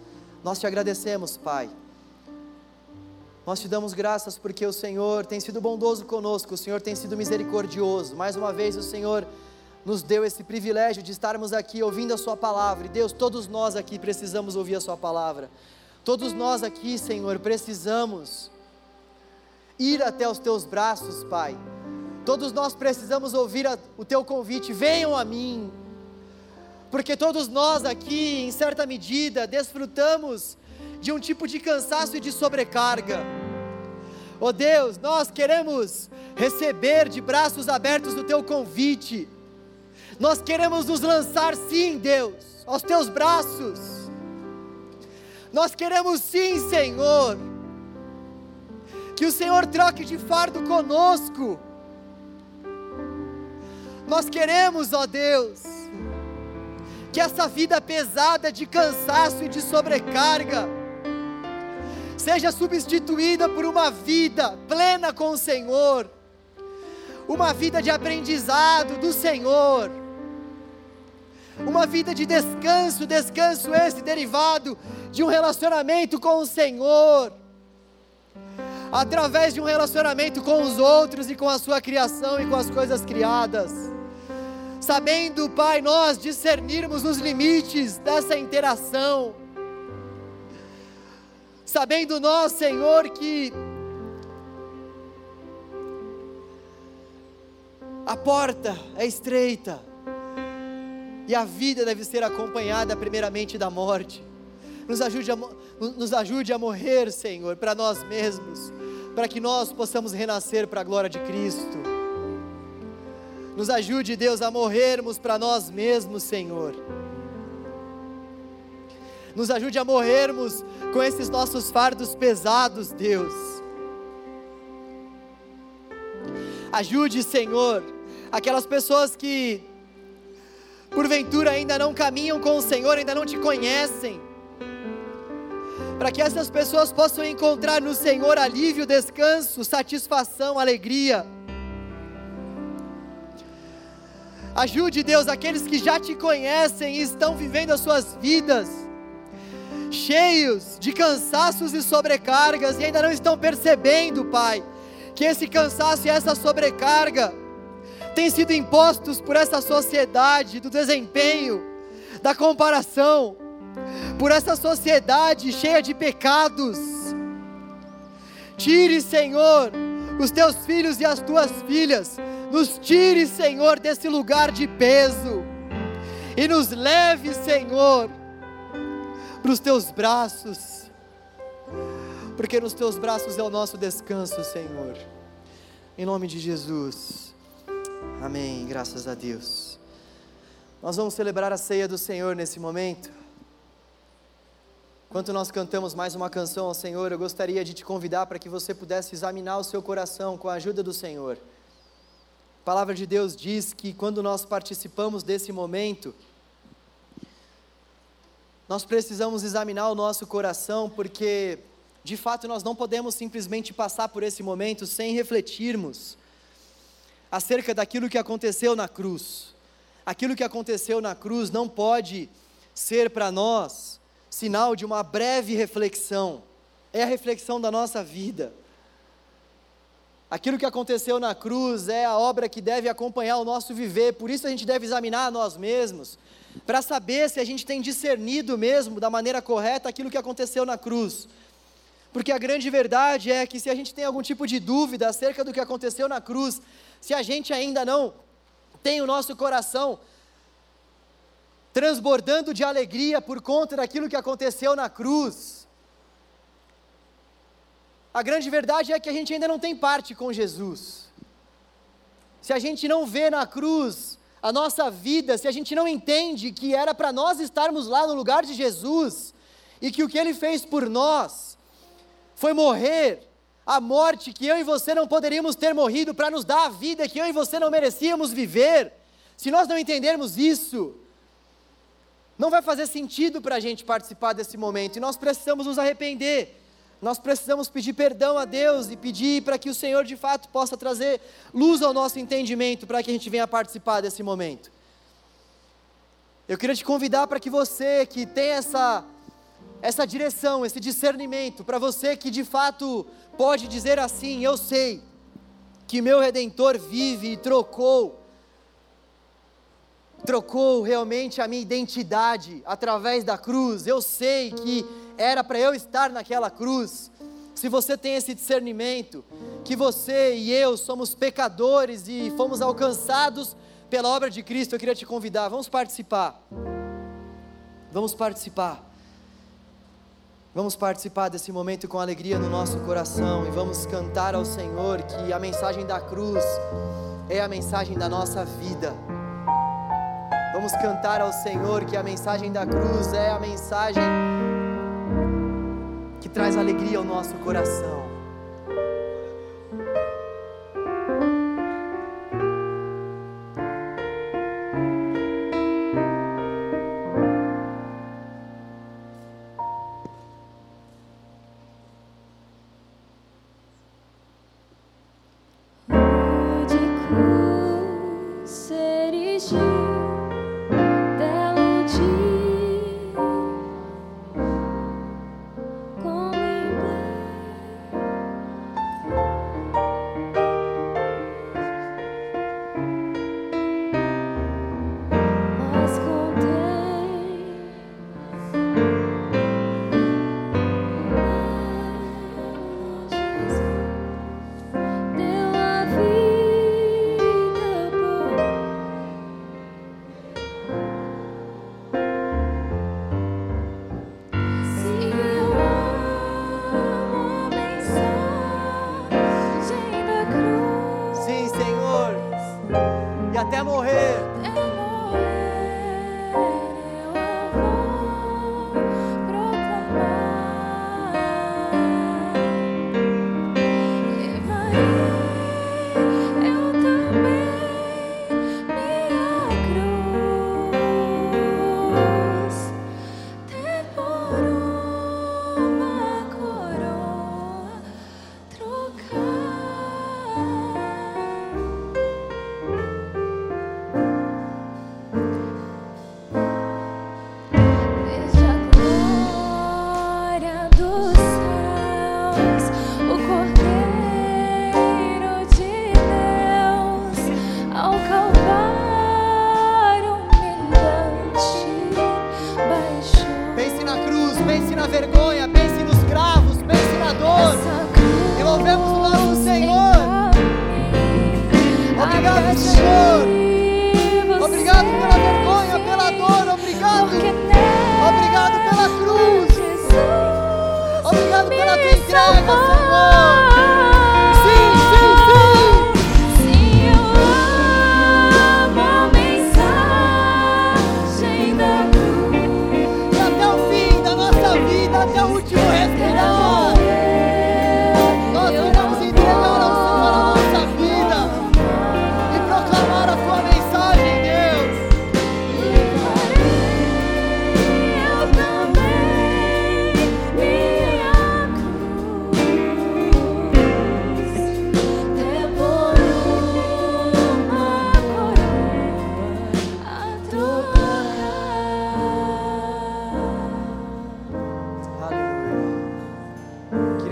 Nós te agradecemos, Pai. Nós te damos graças porque o Senhor tem sido bondoso conosco, o Senhor tem sido misericordioso. Mais uma vez, o Senhor nos deu esse privilégio de estarmos aqui ouvindo a Sua palavra. E Deus, todos nós aqui precisamos ouvir a Sua palavra. Todos nós aqui, Senhor, precisamos ir até os teus braços, Pai. Todos nós precisamos ouvir a, o teu convite: venham a mim. Porque todos nós aqui, em certa medida, desfrutamos de um tipo de cansaço e de sobrecarga. Oh Deus, nós queremos receber de braços abertos o teu convite. Nós queremos nos lançar, sim, Deus, aos teus braços. Nós queremos, sim, Senhor, que o Senhor troque de fardo conosco. Nós queremos, ó Deus, que essa vida pesada de cansaço e de sobrecarga seja substituída por uma vida plena com o Senhor, uma vida de aprendizado do Senhor, uma vida de descanso, descanso esse derivado de um relacionamento com o Senhor, através de um relacionamento com os outros e com a sua criação e com as coisas criadas. Sabendo, Pai, nós discernirmos os limites dessa interação. Sabendo nós, Senhor, que a porta é estreita e a vida deve ser acompanhada primeiramente da morte. Nos ajude a, nos ajude a morrer, Senhor, para nós mesmos, para que nós possamos renascer para a glória de Cristo. Nos ajude, Deus, a morrermos para nós mesmos, Senhor. Nos ajude a morrermos com esses nossos fardos pesados, Deus. Ajude, Senhor, aquelas pessoas que porventura ainda não caminham com o Senhor, ainda não te conhecem, para que essas pessoas possam encontrar no Senhor alívio, descanso, satisfação, alegria. Ajude, Deus, aqueles que já te conhecem e estão vivendo as suas vidas, cheios de cansaços e sobrecargas, e ainda não estão percebendo, Pai, que esse cansaço e essa sobrecarga têm sido impostos por essa sociedade do desempenho, da comparação, por essa sociedade cheia de pecados. Tire, Senhor, os teus filhos e as tuas filhas, nos tire, Senhor, desse lugar de peso e nos leve, Senhor, para os teus braços, porque nos teus braços é o nosso descanso, Senhor. Em nome de Jesus. Amém, graças a Deus. Nós vamos celebrar a ceia do Senhor nesse momento. Enquanto nós cantamos mais uma canção ao Senhor, eu gostaria de te convidar para que você pudesse examinar o seu coração com a ajuda do Senhor. A palavra de Deus diz que quando nós participamos desse momento, nós precisamos examinar o nosso coração, porque de fato nós não podemos simplesmente passar por esse momento sem refletirmos acerca daquilo que aconteceu na cruz. Aquilo que aconteceu na cruz não pode ser para nós sinal de uma breve reflexão, é a reflexão da nossa vida. Aquilo que aconteceu na cruz é a obra que deve acompanhar o nosso viver, por isso a gente deve examinar nós mesmos, para saber se a gente tem discernido mesmo da maneira correta aquilo que aconteceu na cruz. Porque a grande verdade é que se a gente tem algum tipo de dúvida acerca do que aconteceu na cruz, se a gente ainda não tem o nosso coração transbordando de alegria por conta daquilo que aconteceu na cruz, a grande verdade é que a gente ainda não tem parte com Jesus. Se a gente não vê na cruz a nossa vida, se a gente não entende que era para nós estarmos lá no lugar de Jesus e que o que ele fez por nós foi morrer a morte que eu e você não poderíamos ter morrido para nos dar a vida que eu e você não merecíamos viver, se nós não entendermos isso, não vai fazer sentido para a gente participar desse momento e nós precisamos nos arrepender. Nós precisamos pedir perdão a Deus e pedir para que o Senhor de fato possa trazer luz ao nosso entendimento para que a gente venha participar desse momento. Eu queria te convidar para que você que tem essa essa direção, esse discernimento, para você que de fato pode dizer assim: Eu sei que meu redentor vive e trocou, trocou realmente a minha identidade através da cruz. Eu sei que era para eu estar naquela cruz. Se você tem esse discernimento, que você e eu somos pecadores e fomos alcançados pela obra de Cristo, eu queria te convidar, vamos participar. Vamos participar. Vamos participar desse momento com alegria no nosso coração e vamos cantar ao Senhor que a mensagem da cruz é a mensagem da nossa vida. Vamos cantar ao Senhor que a mensagem da cruz é a mensagem que traz alegria ao nosso coração.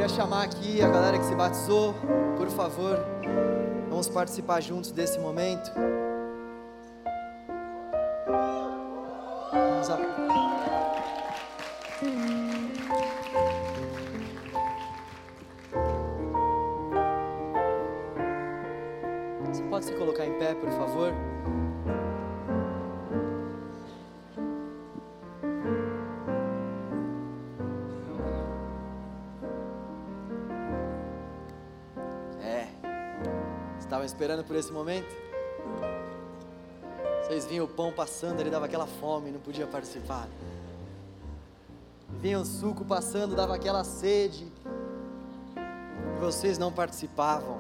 Chamar aqui a galera que se batizou, por favor. Vamos participar juntos desse momento. Esperando por esse momento? Vocês vinham o pão passando, ele dava aquela fome, não podia participar. Vinha o suco passando, dava aquela sede, e vocês não participavam.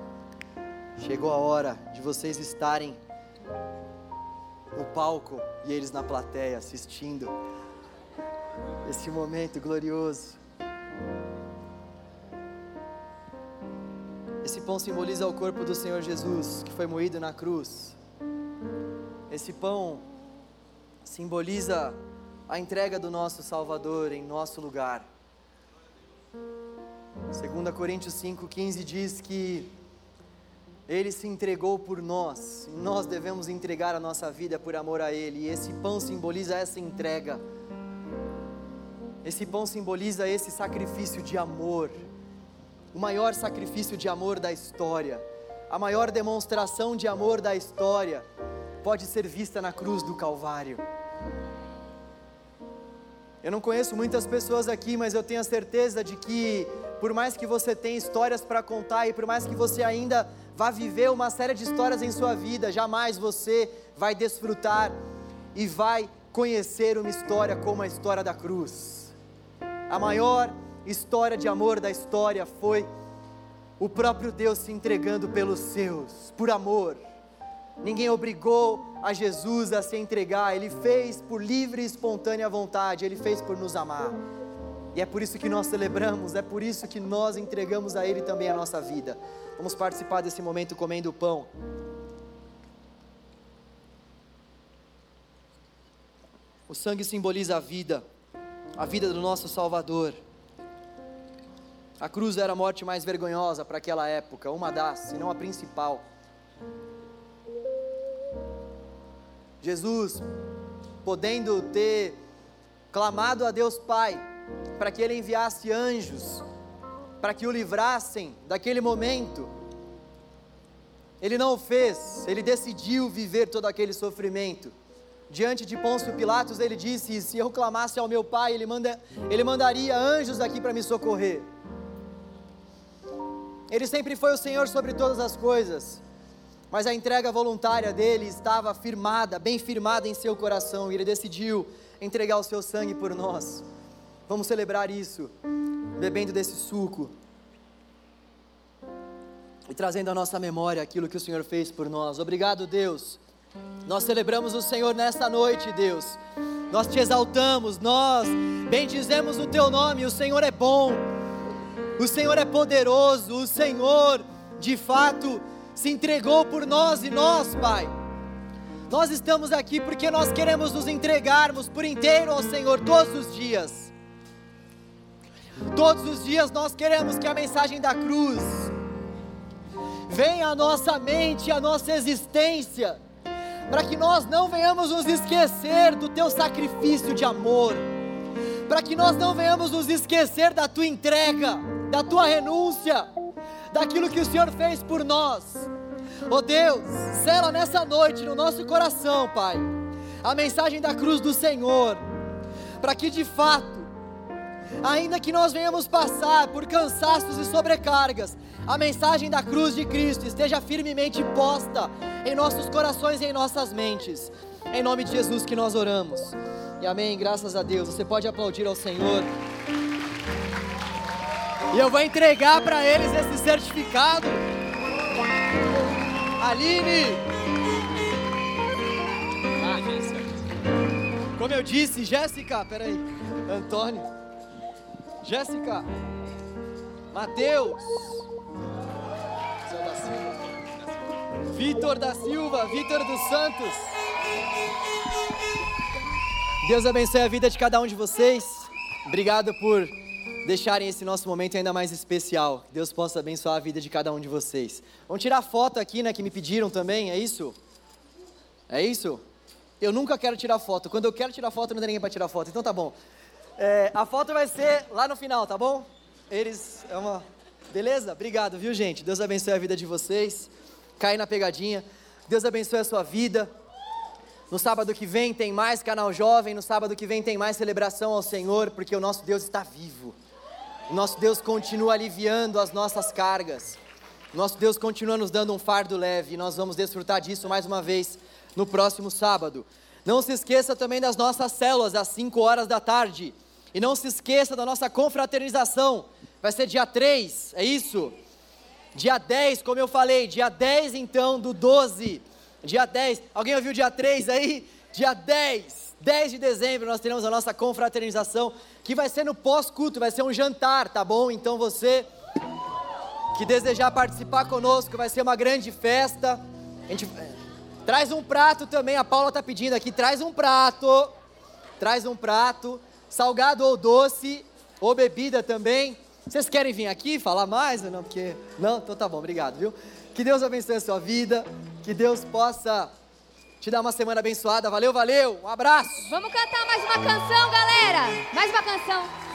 Chegou a hora de vocês estarem no palco e eles na plateia assistindo esse momento glorioso. Pão simboliza o corpo do Senhor Jesus, que foi moído na cruz. Esse pão simboliza a entrega do nosso Salvador em nosso lugar. 2 Coríntios 5,15 diz que Ele se entregou por nós, e nós devemos entregar a nossa vida por amor a Ele, e esse pão simboliza essa entrega. Esse pão simboliza esse sacrifício de amor o maior sacrifício de amor da história, a maior demonstração de amor da história, pode ser vista na cruz do Calvário. Eu não conheço muitas pessoas aqui, mas eu tenho a certeza de que, por mais que você tenha histórias para contar e por mais que você ainda vá viver uma série de histórias em sua vida, jamais você vai desfrutar e vai conhecer uma história como a história da cruz. A maior história de amor da história foi o próprio Deus se entregando pelos seus, por amor. Ninguém obrigou a Jesus a se entregar, ele fez por livre e espontânea vontade, ele fez por nos amar. E é por isso que nós celebramos, é por isso que nós entregamos a ele também a nossa vida. Vamos participar desse momento comendo o pão. O sangue simboliza a vida, a vida do nosso Salvador. A cruz era a morte mais vergonhosa para aquela época, uma das, se não a principal. Jesus, podendo ter clamado a Deus Pai para que Ele enviasse anjos para que o livrassem daquele momento, Ele não o fez, Ele decidiu viver todo aquele sofrimento. Diante de Pôncio Pilatos, ele disse: Se eu clamasse ao meu Pai, Ele, manda, ele mandaria anjos aqui para me socorrer. Ele sempre foi o Senhor sobre todas as coisas, mas a entrega voluntária dele estava firmada, bem firmada em seu coração, e ele decidiu entregar o seu sangue por nós. Vamos celebrar isso, bebendo desse suco e trazendo à nossa memória aquilo que o Senhor fez por nós. Obrigado, Deus. Nós celebramos o Senhor nesta noite, Deus. Nós te exaltamos, nós bendizemos o teu nome. O Senhor é bom. O Senhor é poderoso, o Senhor, de fato, se entregou por nós e nós, Pai. Nós estamos aqui porque nós queremos nos entregarmos por inteiro ao Senhor todos os dias. Todos os dias nós queremos que a mensagem da cruz venha à nossa mente, à nossa existência, para que nós não venhamos nos esquecer do teu sacrifício de amor, para que nós não venhamos nos esquecer da tua entrega da tua renúncia, daquilo que o Senhor fez por nós. Oh Deus, sela nessa noite no nosso coração, Pai, a mensagem da cruz do Senhor, para que de fato, ainda que nós venhamos passar por cansaços e sobrecargas, a mensagem da cruz de Cristo esteja firmemente posta em nossos corações e em nossas mentes. Em nome de Jesus que nós oramos. E amém. Graças a Deus. Você pode aplaudir ao Senhor. E eu vou entregar para eles esse certificado. Aline! Como eu disse, Jéssica, peraí. Antônio. Jéssica. Mateus. Vitor da Silva, Vitor dos Santos. Deus abençoe a vida de cada um de vocês. Obrigado por deixarem esse nosso momento ainda mais especial. Que Deus possa abençoar a vida de cada um de vocês. Vamos tirar foto aqui, né, que me pediram também, é isso? É isso? Eu nunca quero tirar foto. Quando eu quero tirar foto, não tem ninguém para tirar foto. Então tá bom. É, a foto vai ser lá no final, tá bom? Eles. É uma. Beleza? Obrigado, viu, gente? Deus abençoe a vida de vocês. Cai na pegadinha. Deus abençoe a sua vida. No sábado que vem tem mais canal jovem. No sábado que vem tem mais celebração ao Senhor, porque o nosso Deus está vivo. Nosso Deus continua aliviando as nossas cargas. Nosso Deus continua nos dando um fardo leve. E nós vamos desfrutar disso mais uma vez no próximo sábado. Não se esqueça também das nossas células às 5 horas da tarde. E não se esqueça da nossa confraternização. Vai ser dia 3, é isso? Dia 10, como eu falei, dia 10 então do 12. Dia 10. Alguém ouviu dia 3 aí? Dia 10. 10 de dezembro nós teremos a nossa confraternização, que vai ser no pós-culto, vai ser um jantar, tá bom? Então você que desejar participar conosco, vai ser uma grande festa. A gente Traz um prato também, a Paula está pedindo aqui, traz um prato. Traz um prato, salgado ou doce, ou bebida também. Vocês querem vir aqui falar mais ou não? Porque não, então tá bom, obrigado, viu? Que Deus abençoe a sua vida, que Deus possa te dar uma semana abençoada. Valeu, valeu. Um abraço. Vamos cantar mais uma canção, galera. Mais uma canção.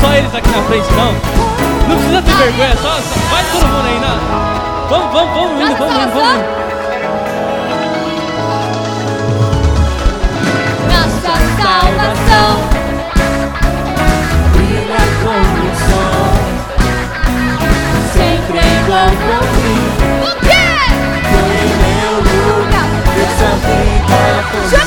só eles aqui na frente, não. Não precisa ter vergonha, só, só vai todo mundo aí, não. Vamos, vamos, vamos indo, vamos indo, vamos indo. Nossa salvação brilha como o sol, sempre encontra o fim. O quê? Foi meu lugar, essa vida foi